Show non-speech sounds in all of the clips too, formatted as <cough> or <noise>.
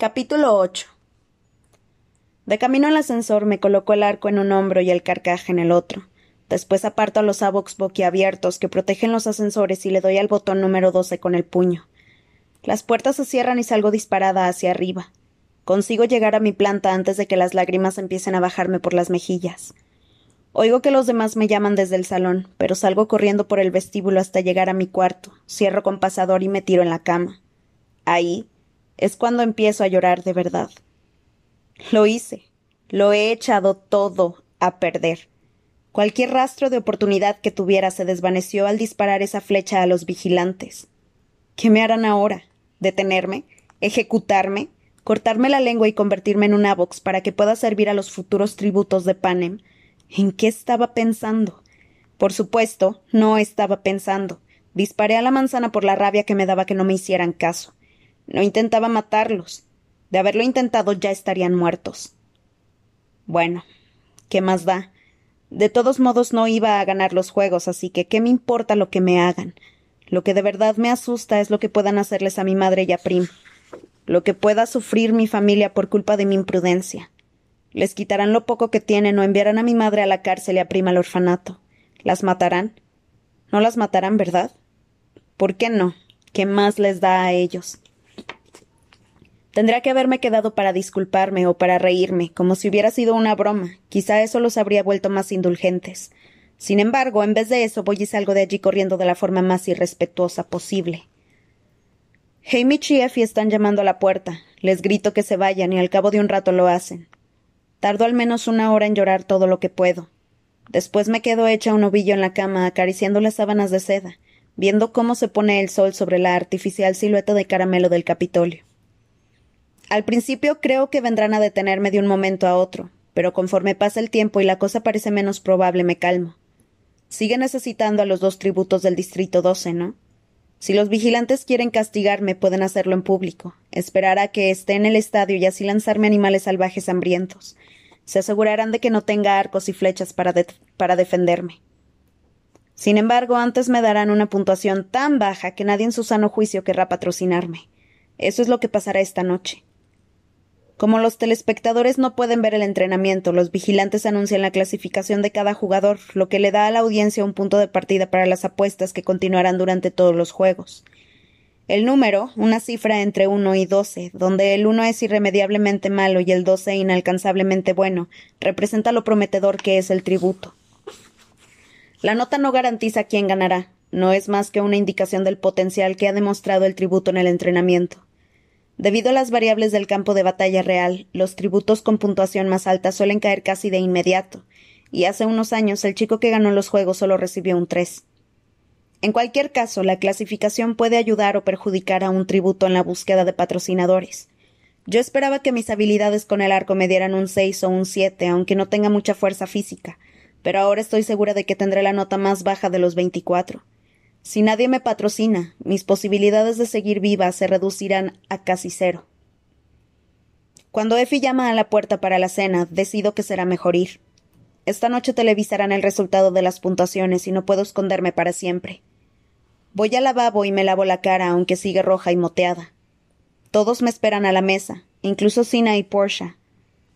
Capítulo 8 De camino al ascensor me coloco el arco en un hombro y el carcaje en el otro. Después aparto los abox boquiabiertos que protegen los ascensores y le doy al botón número 12 con el puño. Las puertas se cierran y salgo disparada hacia arriba. Consigo llegar a mi planta antes de que las lágrimas empiecen a bajarme por las mejillas. Oigo que los demás me llaman desde el salón, pero salgo corriendo por el vestíbulo hasta llegar a mi cuarto, cierro con pasador y me tiro en la cama. Ahí, es cuando empiezo a llorar de verdad. Lo hice. Lo he echado todo a perder. Cualquier rastro de oportunidad que tuviera se desvaneció al disparar esa flecha a los vigilantes. ¿Qué me harán ahora? ¿Detenerme? ¿Ejecutarme? ¿Cortarme la lengua y convertirme en un avox para que pueda servir a los futuros tributos de Panem? ¿En qué estaba pensando? Por supuesto, no estaba pensando. Disparé a la manzana por la rabia que me daba que no me hicieran caso. No intentaba matarlos. De haberlo intentado ya estarían muertos. Bueno, ¿qué más da? De todos modos no iba a ganar los juegos, así que ¿qué me importa lo que me hagan? Lo que de verdad me asusta es lo que puedan hacerles a mi madre y a Prim, lo que pueda sufrir mi familia por culpa de mi imprudencia. Les quitarán lo poco que tienen o enviarán a mi madre a la cárcel y a Prim al orfanato. ¿Las matarán? No las matarán, ¿verdad? ¿Por qué no? ¿Qué más les da a ellos? Tendría que haberme quedado para disculparme o para reírme, como si hubiera sido una broma. Quizá eso los habría vuelto más indulgentes. Sin embargo, en vez de eso, voy y salgo de allí corriendo de la forma más irrespetuosa posible. Hamish y Effie están llamando a la puerta. Les grito que se vayan y al cabo de un rato lo hacen. Tardo al menos una hora en llorar todo lo que puedo. Después me quedo hecha un ovillo en la cama acariciando las sábanas de seda, viendo cómo se pone el sol sobre la artificial silueta de caramelo del Capitolio. Al principio creo que vendrán a detenerme de un momento a otro, pero conforme pasa el tiempo y la cosa parece menos probable me calmo. Sigue necesitando a los dos tributos del Distrito 12, ¿no? Si los vigilantes quieren castigarme, pueden hacerlo en público, esperar a que esté en el estadio y así lanzarme animales salvajes hambrientos. Se asegurarán de que no tenga arcos y flechas para, para defenderme. Sin embargo, antes me darán una puntuación tan baja que nadie en su sano juicio querrá patrocinarme. Eso es lo que pasará esta noche. Como los telespectadores no pueden ver el entrenamiento, los vigilantes anuncian la clasificación de cada jugador, lo que le da a la audiencia un punto de partida para las apuestas que continuarán durante todos los juegos. El número, una cifra entre 1 y 12, donde el 1 es irremediablemente malo y el 12 inalcanzablemente bueno, representa lo prometedor que es el tributo. La nota no garantiza quién ganará, no es más que una indicación del potencial que ha demostrado el tributo en el entrenamiento. Debido a las variables del campo de batalla real, los tributos con puntuación más alta suelen caer casi de inmediato, y hace unos años el chico que ganó los juegos solo recibió un 3. En cualquier caso, la clasificación puede ayudar o perjudicar a un tributo en la búsqueda de patrocinadores. Yo esperaba que mis habilidades con el arco me dieran un 6 o un 7, aunque no tenga mucha fuerza física, pero ahora estoy segura de que tendré la nota más baja de los 24. Si nadie me patrocina, mis posibilidades de seguir viva se reducirán a casi cero. Cuando Effie llama a la puerta para la cena, decido que será mejor ir. Esta noche televisarán el resultado de las puntuaciones y no puedo esconderme para siempre. Voy al lavabo y me lavo la cara, aunque sigue roja y moteada. Todos me esperan a la mesa, incluso Sina y Portia.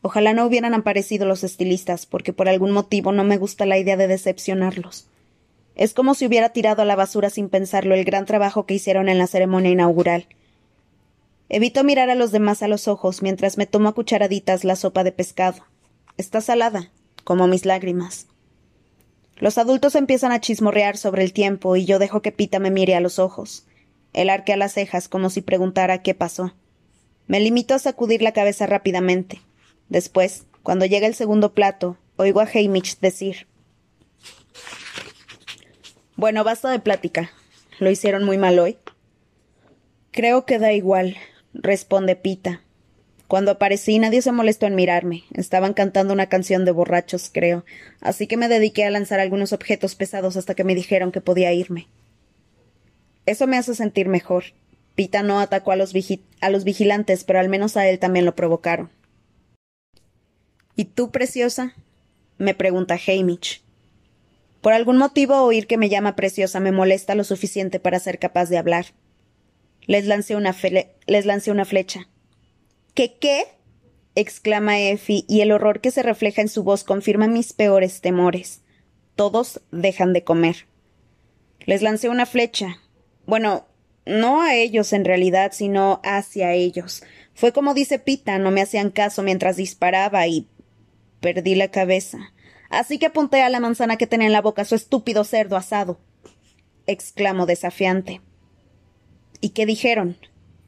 Ojalá no hubieran aparecido los estilistas, porque por algún motivo no me gusta la idea de decepcionarlos. Es como si hubiera tirado a la basura sin pensarlo el gran trabajo que hicieron en la ceremonia inaugural. Evito mirar a los demás a los ojos mientras me tomo a cucharaditas la sopa de pescado. Está salada, como mis lágrimas. Los adultos empiezan a chismorrear sobre el tiempo y yo dejo que Pita me mire a los ojos. Él arquea las cejas como si preguntara qué pasó. Me limito a sacudir la cabeza rápidamente. Después, cuando llega el segundo plato, oigo a Hamish decir bueno, basta de plática. ¿Lo hicieron muy mal hoy? Creo que da igual, responde Pita. Cuando aparecí nadie se molestó en mirarme. Estaban cantando una canción de borrachos, creo, así que me dediqué a lanzar algunos objetos pesados hasta que me dijeron que podía irme. Eso me hace sentir mejor. Pita no atacó a los, vigilantes, pero al menos a él también lo provocaron. ¿Y tú, preciosa? me pregunta Hamish. Por algún motivo oír que me llama preciosa me molesta lo suficiente para ser capaz de hablar. Les lancé una, les lancé una flecha. ¿Qué qué? exclama Effie, y el horror que se refleja en su voz confirma mis peores temores. Todos dejan de comer. Les lancé una flecha. Bueno, no a ellos en realidad, sino hacia ellos. Fue como dice Pita, no me hacían caso mientras disparaba y perdí la cabeza. Así que a la manzana que tenía en la boca su estúpido cerdo asado. exclamó desafiante. ¿Y qué dijeron?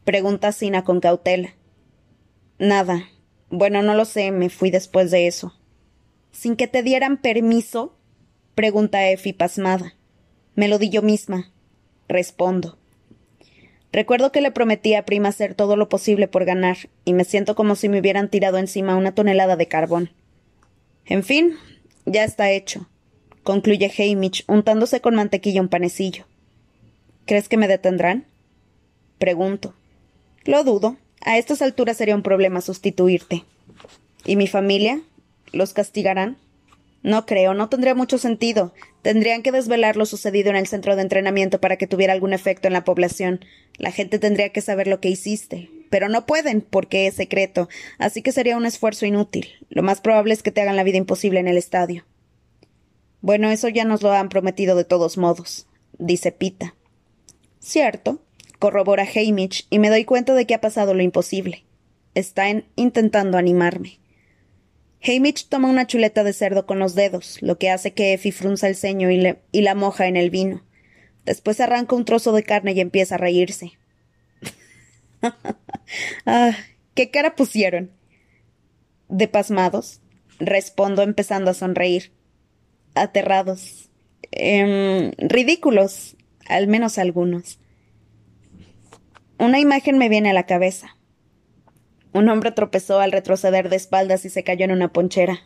pregunta Sina con cautela. Nada. Bueno, no lo sé, me fui después de eso. ¿Sin que te dieran permiso? pregunta Effie pasmada. Me lo di yo misma. Respondo. Recuerdo que le prometí a Prima hacer todo lo posible por ganar, y me siento como si me hubieran tirado encima una tonelada de carbón. En fin, ya está hecho, concluye Hamish, untándose con mantequilla un panecillo. ¿Crees que me detendrán? Pregunto. Lo dudo. A estas alturas sería un problema sustituirte. ¿Y mi familia? ¿Los castigarán? No creo, no tendría mucho sentido. Tendrían que desvelar lo sucedido en el centro de entrenamiento para que tuviera algún efecto en la población. La gente tendría que saber lo que hiciste. Pero no pueden, porque es secreto, así que sería un esfuerzo inútil. Lo más probable es que te hagan la vida imposible en el estadio. Bueno, eso ya nos lo han prometido de todos modos, dice Pita. Cierto, corrobora Hamish, y me doy cuenta de que ha pasado lo imposible. Están intentando animarme. Hamish toma una chuleta de cerdo con los dedos, lo que hace que Effie frunza el ceño y, y la moja en el vino. Después arranca un trozo de carne y empieza a reírse. <laughs> ah, ¿Qué cara pusieron? De pasmados, respondo empezando a sonreír. Aterrados. Eh, ridículos, al menos algunos. Una imagen me viene a la cabeza. Un hombre tropezó al retroceder de espaldas y se cayó en una ponchera.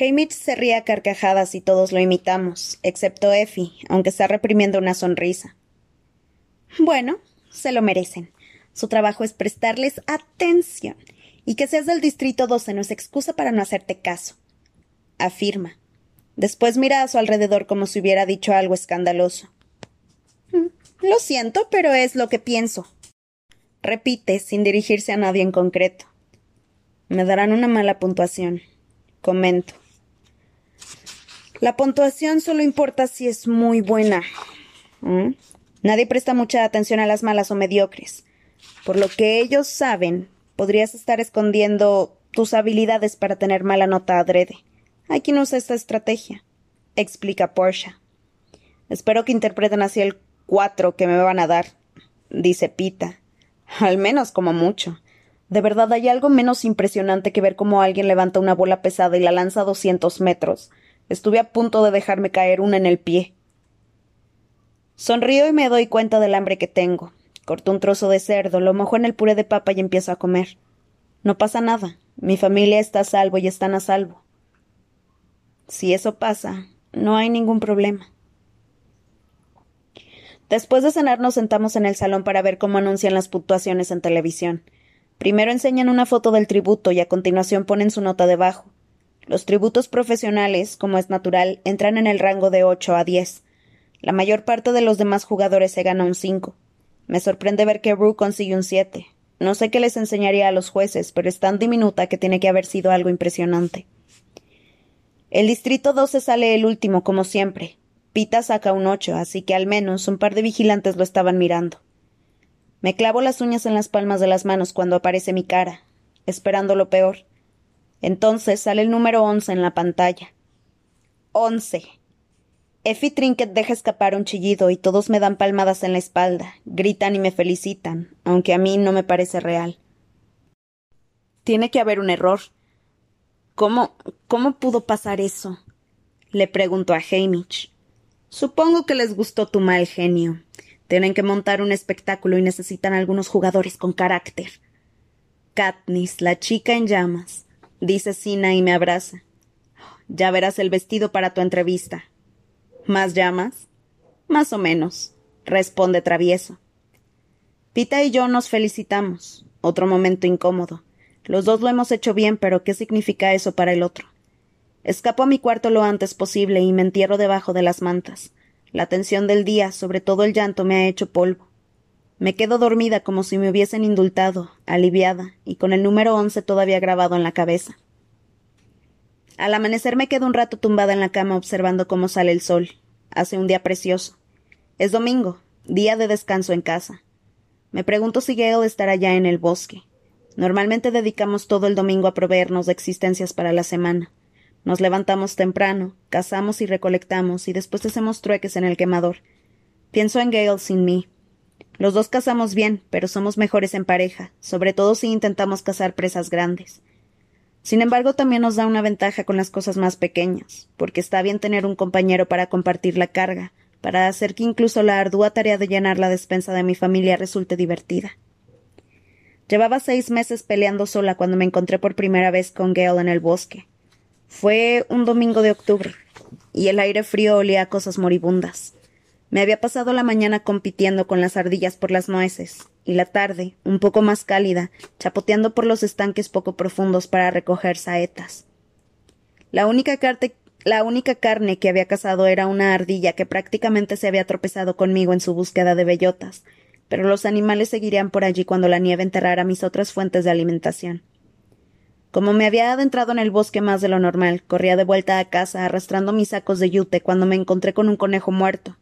Hamish se ríe a carcajadas y todos lo imitamos, excepto Effie, aunque está reprimiendo una sonrisa. Bueno, se lo merecen. Su trabajo es prestarles atención. Y que seas del Distrito 12 no es excusa para no hacerte caso. Afirma. Después mira a su alrededor como si hubiera dicho algo escandaloso. Mm, lo siento, pero es lo que pienso. Repite, sin dirigirse a nadie en concreto. Me darán una mala puntuación. Comento. La puntuación solo importa si es muy buena. ¿Mm? Nadie presta mucha atención a las malas o mediocres. Por lo que ellos saben, podrías estar escondiendo tus habilidades para tener mala nota adrede. Hay quien usa esta estrategia, explica Porsche. Espero que interpreten así el cuatro que me van a dar, dice Pita. Al menos como mucho. De verdad hay algo menos impresionante que ver cómo alguien levanta una bola pesada y la lanza a doscientos metros. Estuve a punto de dejarme caer una en el pie. Sonrío y me doy cuenta del hambre que tengo. Corto un trozo de cerdo, lo mojo en el puré de papa y empiezo a comer. No pasa nada. Mi familia está a salvo y están a salvo. Si eso pasa, no hay ningún problema. Después de cenar nos sentamos en el salón para ver cómo anuncian las puntuaciones en televisión. Primero enseñan una foto del tributo y a continuación ponen su nota debajo. Los tributos profesionales, como es natural, entran en el rango de 8 a 10. La mayor parte de los demás jugadores se gana un 5. Me sorprende ver que Rue consigue un 7. No sé qué les enseñaría a los jueces, pero es tan diminuta que tiene que haber sido algo impresionante. El distrito 12 sale el último, como siempre, Pita saca un ocho, así que al menos un par de vigilantes lo estaban mirando. Me clavo las uñas en las palmas de las manos cuando aparece mi cara, esperando lo peor. Entonces sale el número once en la pantalla. Once. Effie Trinket deja escapar un chillido y todos me dan palmadas en la espalda, gritan y me felicitan, aunque a mí no me parece real. Tiene que haber un error. ¿Cómo, cómo pudo pasar eso? Le pregunto a Hamish. Supongo que les gustó tu mal genio. Tienen que montar un espectáculo y necesitan algunos jugadores con carácter. Katniss, la chica en llamas, dice Sina y me abraza. Ya verás el vestido para tu entrevista. ¿Más llamas? Más o menos, responde travieso. Pita y yo nos felicitamos. Otro momento incómodo. Los dos lo hemos hecho bien, pero ¿qué significa eso para el otro? Escapo a mi cuarto lo antes posible y me entierro debajo de las mantas. La tensión del día, sobre todo el llanto, me ha hecho polvo. Me quedo dormida como si me hubiesen indultado, aliviada, y con el número once todavía grabado en la cabeza. Al amanecer me quedo un rato tumbada en la cama observando cómo sale el sol. Hace un día precioso. Es domingo, día de descanso en casa. Me pregunto si Gale estará ya en el bosque. Normalmente dedicamos todo el domingo a proveernos de existencias para la semana. Nos levantamos temprano, cazamos y recolectamos, y después hacemos trueques en el quemador. Pienso en Gale sin mí. Los dos cazamos bien, pero somos mejores en pareja, sobre todo si intentamos cazar presas grandes. Sin embargo, también nos da una ventaja con las cosas más pequeñas, porque está bien tener un compañero para compartir la carga, para hacer que incluso la ardua tarea de llenar la despensa de mi familia resulte divertida. Llevaba seis meses peleando sola cuando me encontré por primera vez con Gale en el bosque. Fue un domingo de octubre, y el aire frío olía a cosas moribundas. Me había pasado la mañana compitiendo con las ardillas por las nueces, y la tarde, un poco más cálida, chapoteando por los estanques poco profundos para recoger saetas. La única, carne que había cazado era una ardilla que prácticamente se había tropezado conmigo en su búsqueda de bellotas, pero los animales seguirían por allí cuando la nieve enterrara mis otras fuentes de alimentación. Como me había adentrado en el bosque más de lo normal, corría de vuelta a casa arrastrando mis sacos de yute cuando me encontré con un conejo muerto.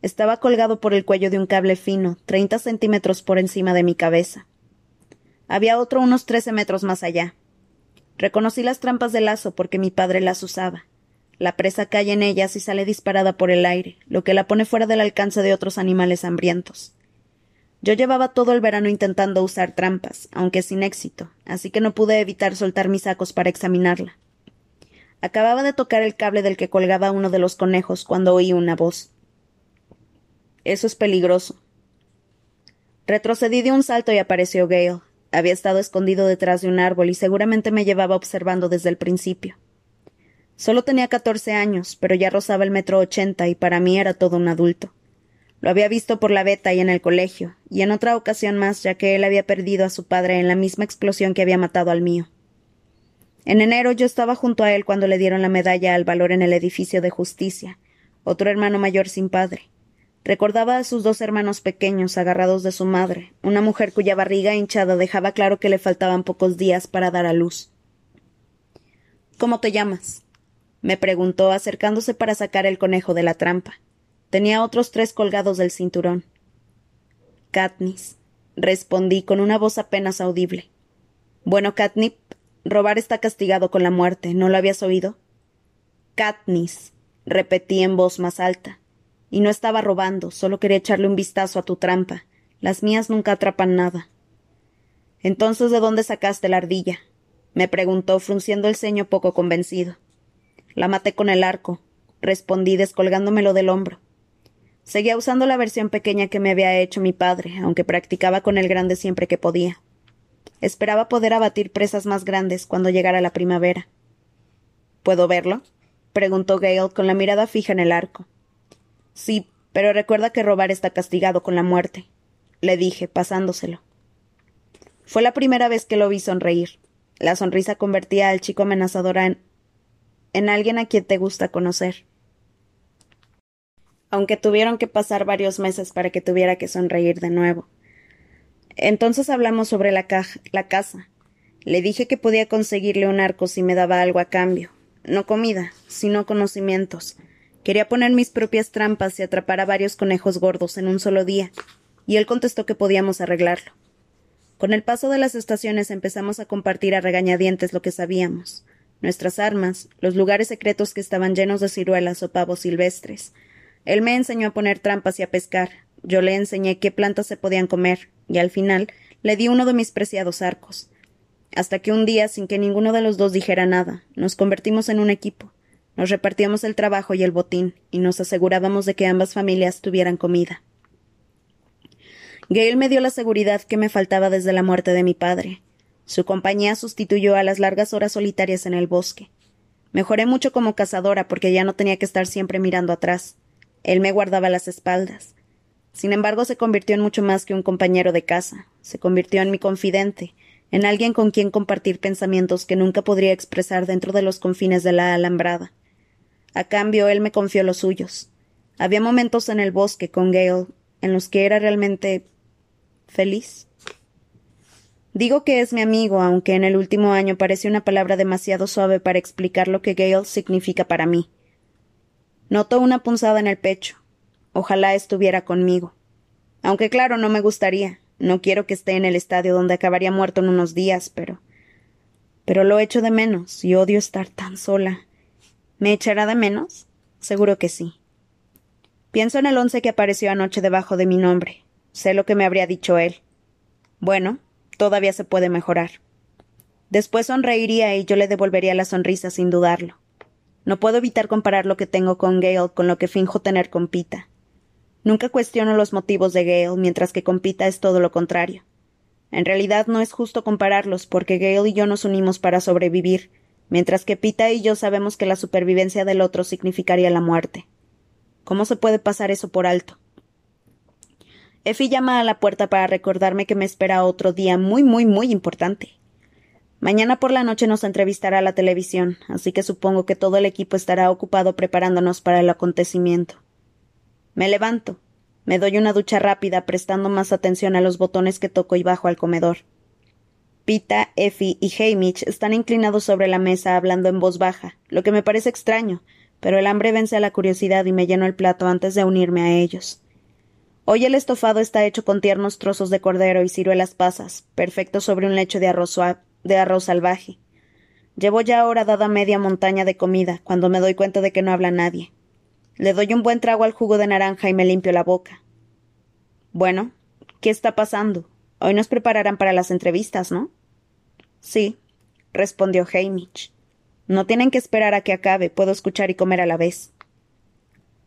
Estaba colgado por el cuello de un cable fino, treinta centímetros por encima de mi cabeza. Había otro unos trece metros más allá. Reconocí las trampas de lazo porque mi padre las usaba. La presa cae en ellas y sale disparada por el aire, lo que la pone fuera del alcance de otros animales hambrientos. Yo llevaba todo el verano intentando usar trampas, aunque sin éxito, así que no pude evitar soltar mis sacos para examinarla. Acababa de tocar el cable del que colgaba uno de los conejos cuando oí una voz. Eso es peligroso. Retrocedí de un salto y apareció Gale. Había estado escondido detrás de un árbol y seguramente me llevaba observando desde el principio. Solo tenía catorce años, pero ya rozaba el metro ochenta y para mí era todo un adulto. Lo había visto por la beta y en el colegio, y en otra ocasión más, ya que él había perdido a su padre en la misma explosión que había matado al mío. En enero yo estaba junto a él cuando le dieron la medalla al valor en el edificio de justicia, otro hermano mayor sin padre. Recordaba a sus dos hermanos pequeños agarrados de su madre, una mujer cuya barriga hinchada dejaba claro que le faltaban pocos días para dar a luz. ¿Cómo te llamas? me preguntó acercándose para sacar el conejo de la trampa. Tenía otros tres colgados del cinturón. Katniss, respondí con una voz apenas audible. Bueno, Katnip, robar está castigado con la muerte. ¿No lo habías oído? Katniss, repetí en voz más alta. Y no estaba robando, solo quería echarle un vistazo a tu trampa. Las mías nunca atrapan nada. Entonces, ¿de dónde sacaste la ardilla? me preguntó, frunciendo el ceño poco convencido. La maté con el arco, respondí descolgándomelo del hombro. Seguía usando la versión pequeña que me había hecho mi padre, aunque practicaba con el grande siempre que podía. Esperaba poder abatir presas más grandes cuando llegara la primavera. ¿Puedo verlo? preguntó Gale con la mirada fija en el arco. Sí, pero recuerda que robar está castigado con la muerte, le dije, pasándoselo. Fue la primera vez que lo vi sonreír. La sonrisa convertía al chico amenazador en, en alguien a quien te gusta conocer aunque tuvieron que pasar varios meses para que tuviera que sonreír de nuevo. Entonces hablamos sobre la, la casa. Le dije que podía conseguirle un arco si me daba algo a cambio. No comida, sino conocimientos. Quería poner mis propias trampas y atrapar a varios conejos gordos en un solo día, y él contestó que podíamos arreglarlo. Con el paso de las estaciones empezamos a compartir a regañadientes lo que sabíamos, nuestras armas, los lugares secretos que estaban llenos de ciruelas o pavos silvestres, él me enseñó a poner trampas y a pescar. Yo le enseñé qué plantas se podían comer, y al final le di uno de mis preciados arcos. Hasta que un día, sin que ninguno de los dos dijera nada, nos convertimos en un equipo. Nos repartíamos el trabajo y el botín, y nos asegurábamos de que ambas familias tuvieran comida. Gale me dio la seguridad que me faltaba desde la muerte de mi padre. Su compañía sustituyó a las largas horas solitarias en el bosque. Mejoré mucho como cazadora porque ya no tenía que estar siempre mirando atrás. Él me guardaba las espaldas. Sin embargo, se convirtió en mucho más que un compañero de casa. Se convirtió en mi confidente, en alguien con quien compartir pensamientos que nunca podría expresar dentro de los confines de la alambrada. A cambio, él me confió los suyos. Había momentos en el bosque con Gale en los que era realmente feliz. Digo que es mi amigo, aunque en el último año parece una palabra demasiado suave para explicar lo que Gale significa para mí. Noto una punzada en el pecho. Ojalá estuviera conmigo. Aunque claro, no me gustaría. No quiero que esté en el estadio donde acabaría muerto en unos días, pero. Pero lo echo de menos y odio estar tan sola. ¿Me echará de menos? Seguro que sí. Pienso en el once que apareció anoche debajo de mi nombre. Sé lo que me habría dicho él. Bueno, todavía se puede mejorar. Después sonreiría y yo le devolvería la sonrisa sin dudarlo. No puedo evitar comparar lo que tengo con Gale con lo que finjo tener con Pita. Nunca cuestiono los motivos de Gale, mientras que con Pita es todo lo contrario. En realidad no es justo compararlos, porque Gale y yo nos unimos para sobrevivir, mientras que Pita y yo sabemos que la supervivencia del otro significaría la muerte. ¿Cómo se puede pasar eso por alto? Effie llama a la puerta para recordarme que me espera otro día muy, muy, muy importante. Mañana por la noche nos entrevistará la televisión, así que supongo que todo el equipo estará ocupado preparándonos para el acontecimiento. Me levanto. Me doy una ducha rápida, prestando más atención a los botones que toco y bajo al comedor. Pita, Effie y Hamish están inclinados sobre la mesa hablando en voz baja, lo que me parece extraño, pero el hambre vence a la curiosidad y me lleno el plato antes de unirme a ellos. Hoy el estofado está hecho con tiernos trozos de cordero y ciruelas pasas, perfecto sobre un lecho de arroz, de arroz salvaje. Llevo ya ahora dada media montaña de comida, cuando me doy cuenta de que no habla nadie. Le doy un buen trago al jugo de naranja y me limpio la boca. Bueno, ¿qué está pasando? Hoy nos prepararán para las entrevistas, ¿no? Sí, respondió Hamish. No tienen que esperar a que acabe, puedo escuchar y comer a la vez.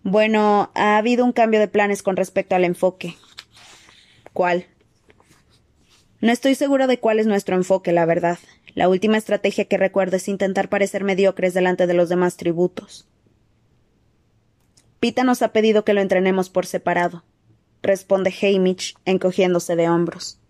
Bueno, ha habido un cambio de planes con respecto al enfoque. ¿Cuál? No estoy segura de cuál es nuestro enfoque, la verdad. La última estrategia que recuerdo es intentar parecer mediocres delante de los demás tributos. Pita nos ha pedido que lo entrenemos por separado, responde Hamish, encogiéndose de hombros.